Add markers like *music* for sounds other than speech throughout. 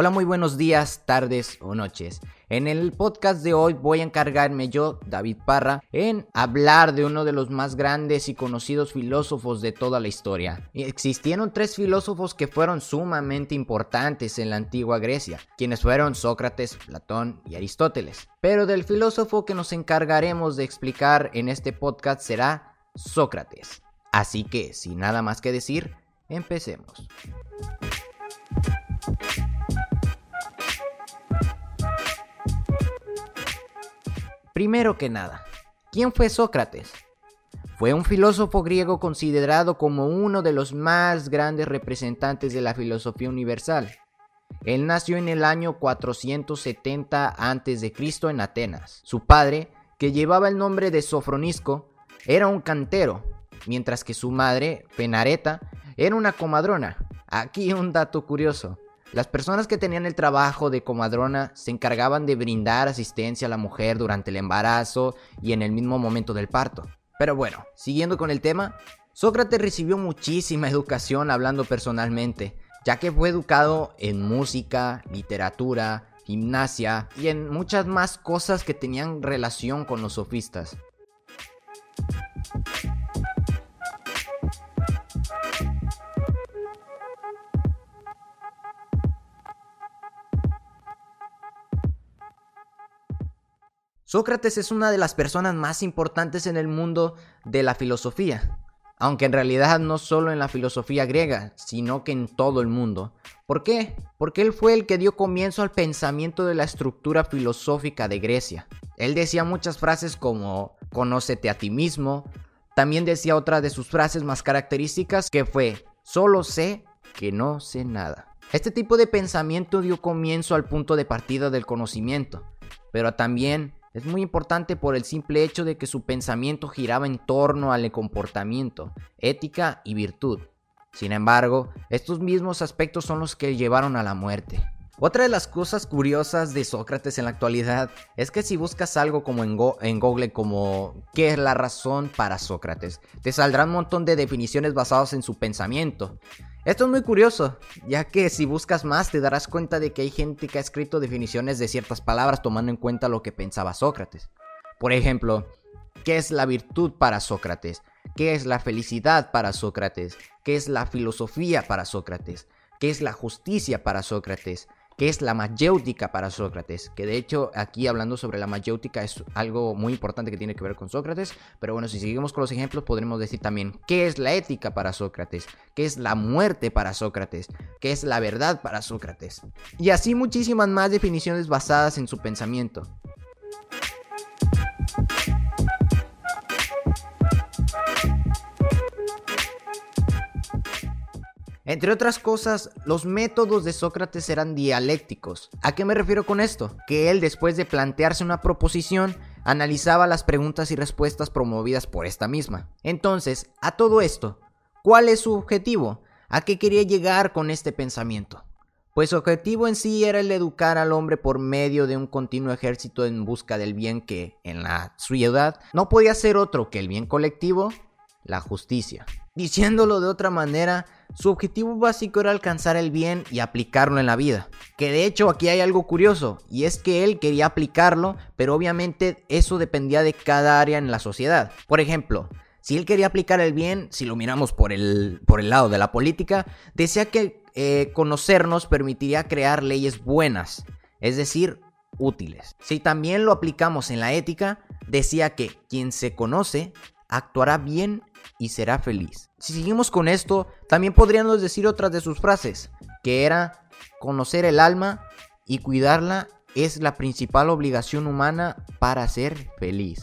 Hola, muy buenos días, tardes o noches. En el podcast de hoy voy a encargarme yo, David Parra, en hablar de uno de los más grandes y conocidos filósofos de toda la historia. Existieron tres filósofos que fueron sumamente importantes en la antigua Grecia, quienes fueron Sócrates, Platón y Aristóteles. Pero del filósofo que nos encargaremos de explicar en este podcast será Sócrates. Así que, sin nada más que decir, empecemos. Primero que nada, ¿quién fue Sócrates? Fue un filósofo griego considerado como uno de los más grandes representantes de la filosofía universal. Él nació en el año 470 a.C. en Atenas. Su padre, que llevaba el nombre de Sofronisco, era un cantero, mientras que su madre, Penareta, era una comadrona. Aquí un dato curioso. Las personas que tenían el trabajo de comadrona se encargaban de brindar asistencia a la mujer durante el embarazo y en el mismo momento del parto. Pero bueno, siguiendo con el tema, Sócrates recibió muchísima *laughs* educación hablando personalmente, ya que fue educado en música, literatura, gimnasia y en muchas más cosas que tenían relación con los sofistas. Sócrates es una de las personas más importantes en el mundo de la filosofía, aunque en realidad no solo en la filosofía griega, sino que en todo el mundo. ¿Por qué? Porque él fue el que dio comienzo al pensamiento de la estructura filosófica de Grecia. Él decía muchas frases como conócete a ti mismo, también decía otra de sus frases más características que fue solo sé que no sé nada. Este tipo de pensamiento dio comienzo al punto de partida del conocimiento, pero también es muy importante por el simple hecho de que su pensamiento giraba en torno al comportamiento, ética y virtud. Sin embargo, estos mismos aspectos son los que llevaron a la muerte. Otra de las cosas curiosas de Sócrates en la actualidad es que si buscas algo como en, Google como ¿qué es la razón para Sócrates? Te saldrán un montón de definiciones basadas en su pensamiento. Esto es muy curioso, ya que si buscas más te darás cuenta de que hay gente que ha escrito definiciones de ciertas palabras tomando en cuenta lo que pensaba Sócrates. Por ejemplo, ¿qué es la virtud para Sócrates? ¿Qué es la felicidad para Sócrates? ¿Qué es la filosofía para Sócrates? ¿Qué es la justicia para Sócrates? Que es la mayéutica para Sócrates, que de hecho aquí hablando sobre la mayéutica es algo muy importante que tiene que ver con Sócrates, pero bueno, si seguimos con los ejemplos podremos decir también qué es la ética para Sócrates, qué es la muerte para Sócrates, qué es la verdad para Sócrates, y así muchísimas más definiciones basadas en su pensamiento. Entre otras cosas, los métodos de Sócrates eran dialécticos. ¿A qué me refiero con esto? Que él, después de plantearse una proposición, analizaba las preguntas y respuestas promovidas por esta misma. Entonces, a todo esto, ¿cuál es su objetivo? ¿A qué quería llegar con este pensamiento? Pues su objetivo en sí era el educar al hombre por medio de un continuo ejército en busca del bien que, en la ciudad, no podía ser otro que el bien colectivo, la justicia. Diciéndolo de otra manera, su objetivo básico era alcanzar el bien y aplicarlo en la vida. Que de hecho aquí hay algo curioso, y es que él quería aplicarlo, pero obviamente eso dependía de cada área en la sociedad. Por ejemplo, si él quería aplicar el bien, si lo miramos por el, por el lado de la política, decía que eh, conocernos permitiría crear leyes buenas, es decir, útiles. Si también lo aplicamos en la ética, decía que quien se conoce actuará bien y será feliz. Si seguimos con esto, también podríamos decir otras de sus frases, que era conocer el alma y cuidarla es la principal obligación humana para ser feliz.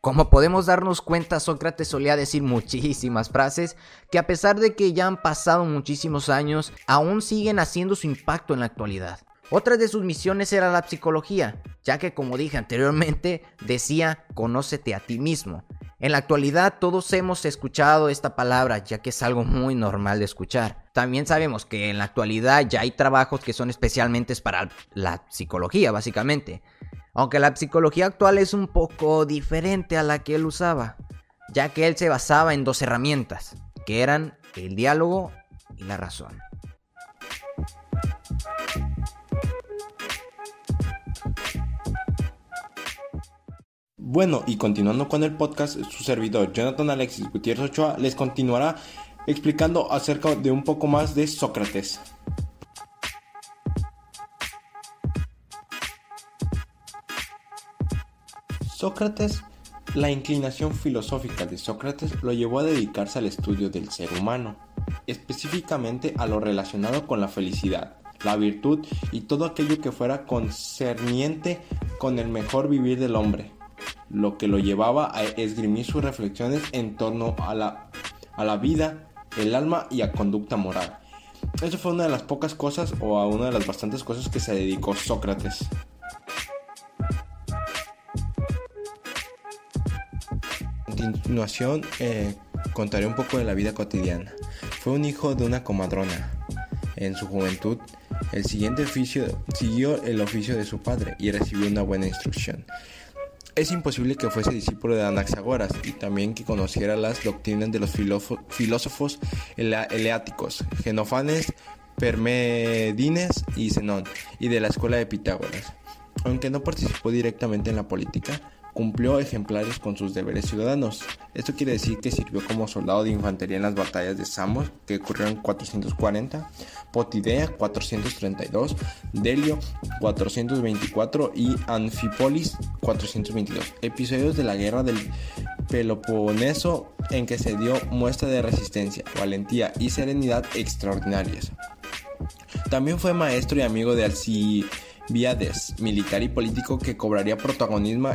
Como podemos darnos cuenta, Sócrates solía decir muchísimas frases que a pesar de que ya han pasado muchísimos años, aún siguen haciendo su impacto en la actualidad. Otra de sus misiones era la psicología, ya que como dije anteriormente, decía, conócete a ti mismo. En la actualidad todos hemos escuchado esta palabra, ya que es algo muy normal de escuchar. También sabemos que en la actualidad ya hay trabajos que son especialmente para la psicología, básicamente. Aunque la psicología actual es un poco diferente a la que él usaba. ya que él se basaba en dos herramientas, que eran el diálogo y la razón. Bueno, y continuando con el podcast, su servidor Jonathan Alexis Gutiérrez Ochoa les continuará explicando acerca de un poco más de Sócrates. Sócrates, la inclinación filosófica de Sócrates lo llevó a dedicarse al estudio del ser humano, específicamente a lo relacionado con la felicidad, la virtud y todo aquello que fuera concerniente con el mejor vivir del hombre, lo que lo llevaba a esgrimir sus reflexiones en torno a la, a la vida, el alma y a conducta moral. Eso fue una de las pocas cosas o a una de las bastantes cosas que se dedicó Sócrates. A continuación eh, contaré un poco de la vida cotidiana. Fue un hijo de una comadrona. En su juventud, el siguiente oficio siguió el oficio de su padre y recibió una buena instrucción. Es imposible que fuese discípulo de Anaxagoras y también que conociera las doctrinas de los filósofos eleáticos, Genofanes, Permedines y Zenón, y de la escuela de Pitágoras. Aunque no participó directamente en la política, cumplió ejemplares con sus deberes ciudadanos. Esto quiere decir que sirvió como soldado de infantería en las batallas de Samos, que ocurrieron en 440, Potidea 432, Delio 424 y Anfipolis 422. Episodios de la guerra del Peloponeso en que se dio muestra de resistencia, valentía y serenidad extraordinarias. También fue maestro y amigo de Alcibiades Viades, militar y político que cobraría protagonismo,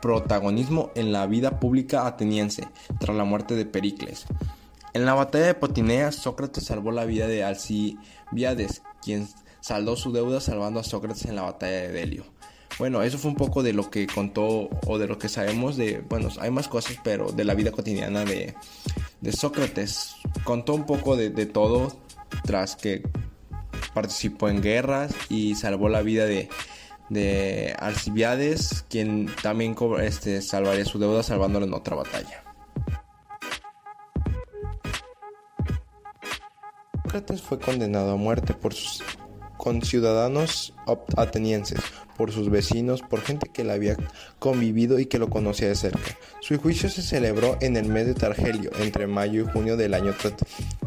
protagonismo en la vida pública ateniense tras la muerte de Pericles. En la batalla de Potinea, Sócrates salvó la vida de Alcibiades, quien saldó su deuda salvando a Sócrates en la batalla de Delio. Bueno, eso fue un poco de lo que contó o de lo que sabemos de, bueno, hay más cosas, pero de la vida cotidiana de, Sócrates. Contó un poco de, de todo tras que participó en guerras y salvó la vida de, de Alcibiades, quien también este, salvaría su deuda salvándolo en otra batalla. Sócrates fue condenado a muerte por sus conciudadanos atenienses por sus vecinos, por gente que le había convivido y que lo conocía de cerca. Su juicio se celebró en el mes de Targelio, entre mayo y junio del año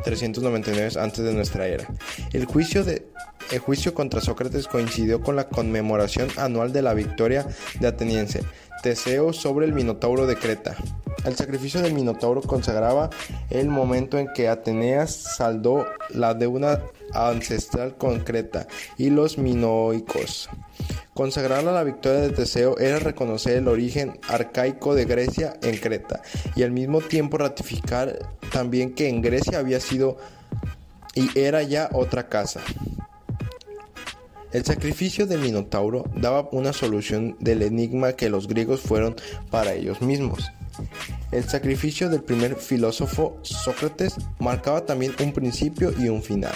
399 antes de nuestra era. El juicio, de, el juicio contra Sócrates coincidió con la conmemoración anual de la victoria de ateniense Teseo sobre el Minotauro de Creta. El sacrificio del Minotauro consagraba el momento en que Ateneas saldó la deuda ancestral con Creta y los minoicos. Consagrar la victoria de Teseo era reconocer el origen arcaico de Grecia en Creta y al mismo tiempo ratificar también que en Grecia había sido y era ya otra casa. El sacrificio del Minotauro daba una solución del enigma que los griegos fueron para ellos mismos. El sacrificio del primer filósofo Sócrates marcaba también un principio y un final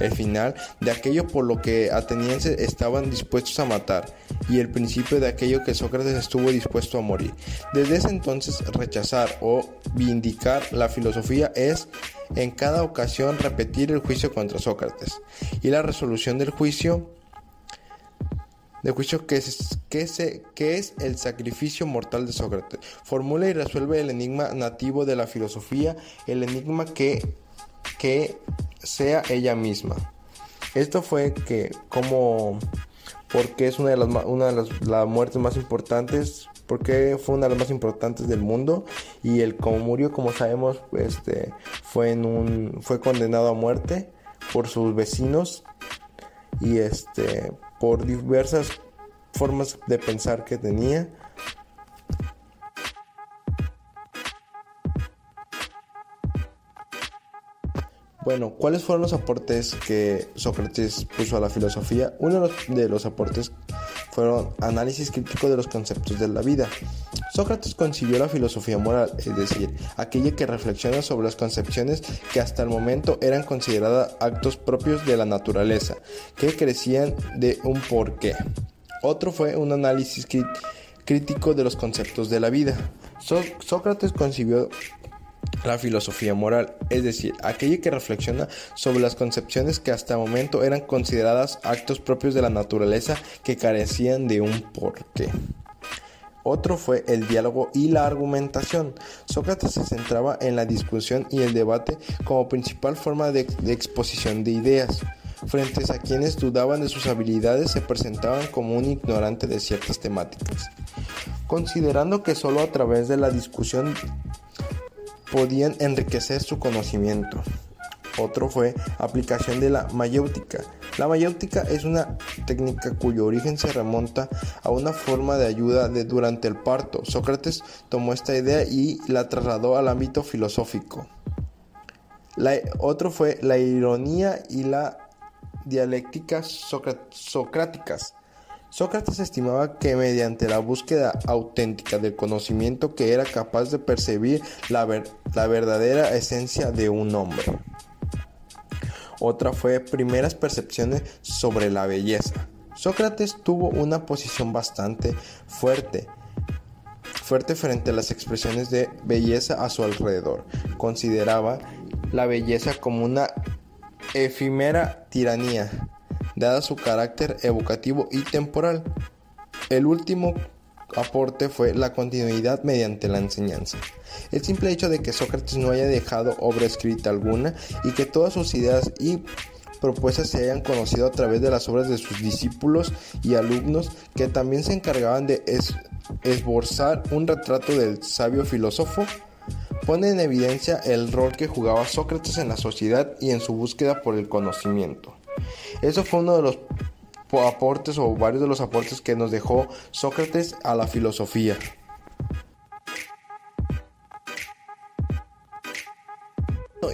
el final de aquello por lo que atenienses estaban dispuestos a matar y el principio de aquello que Sócrates estuvo dispuesto a morir. Desde ese entonces rechazar o vindicar la filosofía es en cada ocasión repetir el juicio contra Sócrates y la resolución del juicio de juicio que es, que, que es el sacrificio mortal de Sócrates. Formula y resuelve el enigma nativo de la filosofía, el enigma que, que sea ella misma. Esto fue que como porque es una de las una de las, muertes más importantes porque fue una de las más importantes del mundo y el como murió como sabemos este fue en un fue condenado a muerte por sus vecinos y este por diversas formas de pensar que tenía Bueno, ¿cuáles fueron los aportes que Sócrates puso a la filosofía? Uno de los, aportes fueron análisis crítico de los conceptos de la vida. Sócrates concibió la filosofía moral, es decir, aquella que reflexiona sobre las concepciones que hasta el momento eran consideradas actos propios de la naturaleza, que crecían de un porqué. Otro fue un análisis crítico de los conceptos de la vida. Sócrates concibió la filosofía moral, es decir, aquella que reflexiona sobre las concepciones que hasta el momento eran consideradas actos propios de la naturaleza que carecían de un porqué. Otro fue el diálogo y la argumentación. Sócrates se centraba en la discusión y el debate como principal forma de, exposición de ideas. Frente a quienes dudaban de sus habilidades se presentaban como un ignorante de ciertas temáticas, considerando que solo a través de la discusión podían enriquecer su conocimiento. Otro fue aplicación de la mayéutica. La mayéutica es una técnica cuyo origen se remonta a una forma de ayuda de durante el parto. Sócrates tomó esta idea y la trasladó al ámbito filosófico. otro fue la ironía y la dialéctica socráticas. Sócrates estimaba que mediante la búsqueda auténtica del conocimiento que era capaz de percibir la, verdadera esencia de un hombre. Otra fue primeras percepciones sobre la belleza. Sócrates tuvo una posición bastante fuerte, fuerte frente a las expresiones de belleza a su alrededor. Consideraba la belleza como una efímera tiranía dada su carácter evocativo y temporal. El último aporte fue la continuidad mediante la enseñanza. El simple hecho de que Sócrates no haya dejado obra escrita alguna y que todas sus ideas y propuestas se hayan conocido a través de las obras de sus discípulos y alumnos que también se encargaban de esbozar un retrato del sabio filósofo, pone en evidencia el rol que jugaba Sócrates en la sociedad y en su búsqueda por el conocimiento. Eso fue uno de los aportes o varios de los aportes que nos dejó Sócrates a la filosofía.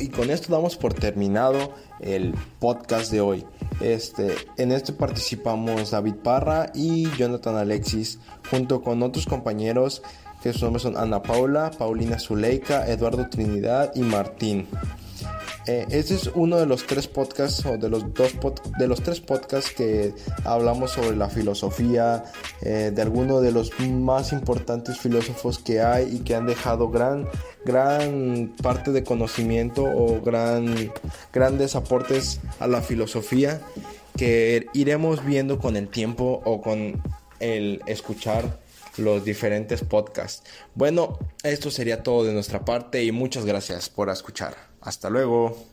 Y con esto damos por terminado el podcast de hoy. Este, en este participamos David Parra y Jonathan Alexis, junto con otros compañeros que sus nombres son Ana Paula, Paulina Zuleika, Eduardo Trinidad y Martín. Eh, este es uno de los tres podcasts o de los dos de los tres podcasts que hablamos sobre la filosofía eh, de algunos de los más importantes filósofos que hay y que han dejado gran gran parte de conocimiento o gran grandes aportes a la filosofía que iremos viendo con el tiempo o con el escuchar los diferentes podcasts. Bueno, esto sería todo de nuestra parte y muchas gracias por escuchar. Hasta luego.